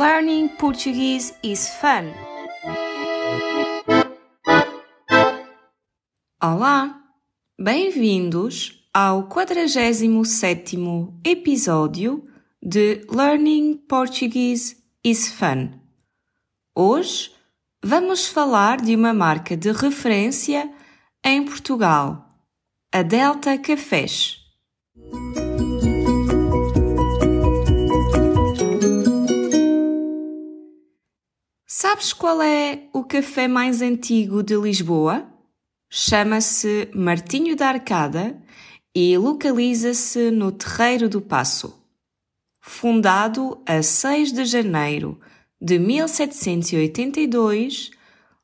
Learning Portuguese is fun. Olá, bem-vindos ao 47º episódio de Learning Portuguese is fun. Hoje vamos falar de uma marca de referência em Portugal, a Delta Cafés. Sabes qual é o café mais antigo de Lisboa? Chama-se Martinho da Arcada e localiza-se no Terreiro do Passo. Fundado a 6 de janeiro de 1782,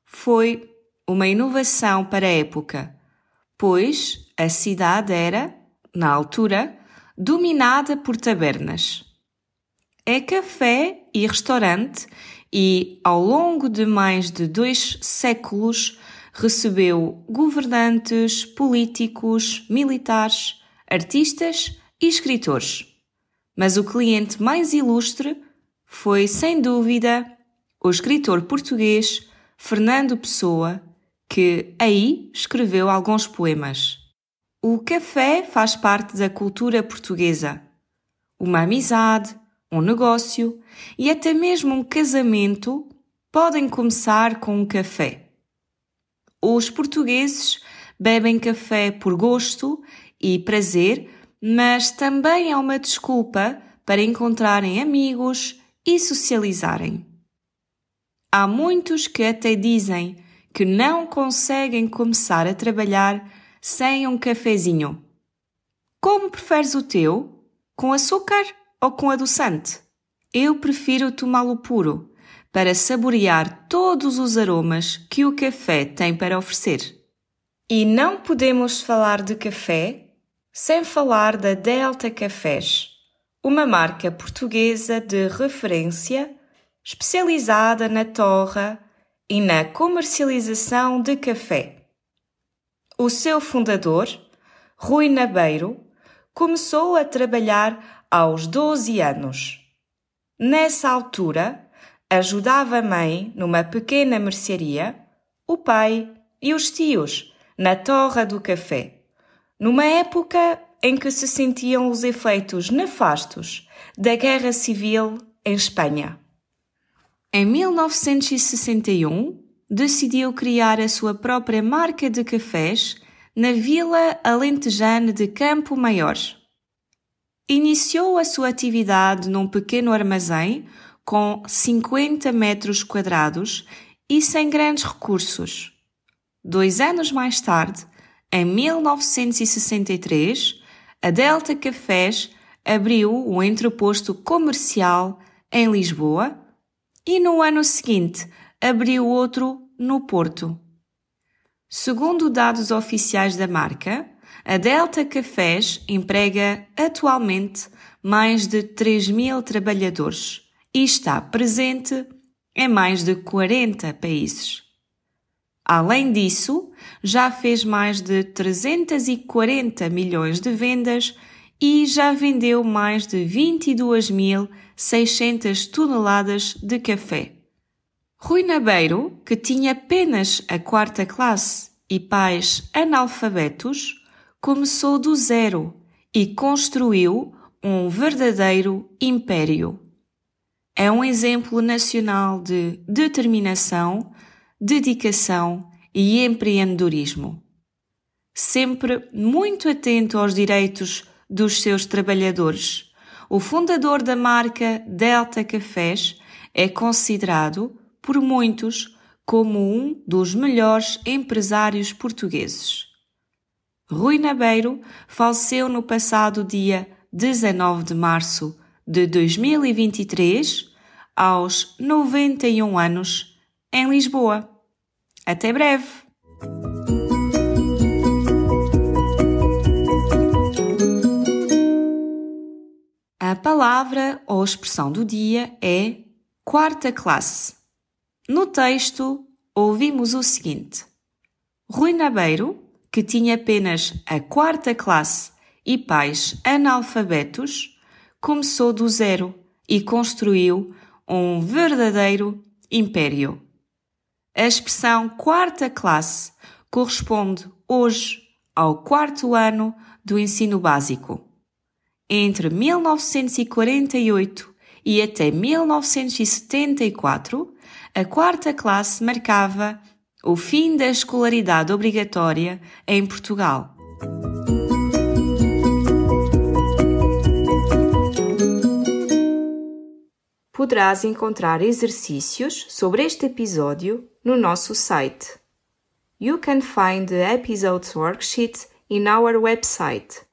foi uma inovação para a época, pois a cidade era, na altura, dominada por tabernas. É café e restaurante e, ao longo de mais de dois séculos, recebeu governantes, políticos, militares, artistas e escritores. Mas o cliente mais ilustre foi, sem dúvida, o escritor português Fernando Pessoa, que aí escreveu alguns poemas. O café faz parte da cultura portuguesa. Uma amizade, um negócio e até mesmo um casamento podem começar com um café. Os portugueses bebem café por gosto e prazer, mas também é uma desculpa para encontrarem amigos e socializarem. Há muitos que até dizem que não conseguem começar a trabalhar sem um cafezinho. Como preferes o teu? Com açúcar ou com adoçante? Eu prefiro tomá-lo puro, para saborear todos os aromas que o café tem para oferecer. E não podemos falar de café sem falar da Delta Cafés, uma marca portuguesa de referência especializada na torra e na comercialização de café. O seu fundador, Rui Nabeiro, começou a trabalhar aos 12 anos. Nessa altura, ajudava a mãe numa pequena mercearia, o pai e os tios na torra do café, numa época em que se sentiam os efeitos nefastos da Guerra Civil em Espanha. Em 1961, decidiu criar a sua própria marca de cafés na vila alentejana de Campo Maior. Iniciou a sua atividade num pequeno armazém com 50 metros quadrados e sem grandes recursos. Dois anos mais tarde, em 1963, a Delta Cafés abriu um entreposto comercial em Lisboa e no ano seguinte abriu outro no Porto. Segundo dados oficiais da marca, a Delta Cafés emprega atualmente mais de 3 mil trabalhadores e está presente em mais de 40 países. Além disso, já fez mais de 340 milhões de vendas e já vendeu mais de 22.600 toneladas de café. Rui Nabeiro, que tinha apenas a quarta classe e pais analfabetos, começou do zero e construiu um verdadeiro império. É um exemplo nacional de determinação, dedicação e empreendedorismo. Sempre muito atento aos direitos dos seus trabalhadores, o fundador da marca Delta Cafés é considerado por muitos como um dos melhores empresários portugueses. Rui Nabeiro faleceu no passado dia 19 de março de 2023, aos 91 anos, em Lisboa. Até breve! A palavra ou expressão do dia é quarta classe. No texto, ouvimos o seguinte: Rui Nabeiro, que tinha apenas a quarta classe e pais analfabetos, começou do zero e construiu um verdadeiro império. A expressão quarta classe corresponde hoje ao quarto ano do ensino básico. Entre 1948 e até 1974, a quarta classe marcava o fim da escolaridade obrigatória em Portugal. Poderás encontrar exercícios sobre este episódio no nosso site. You can find the episode's worksheet in our website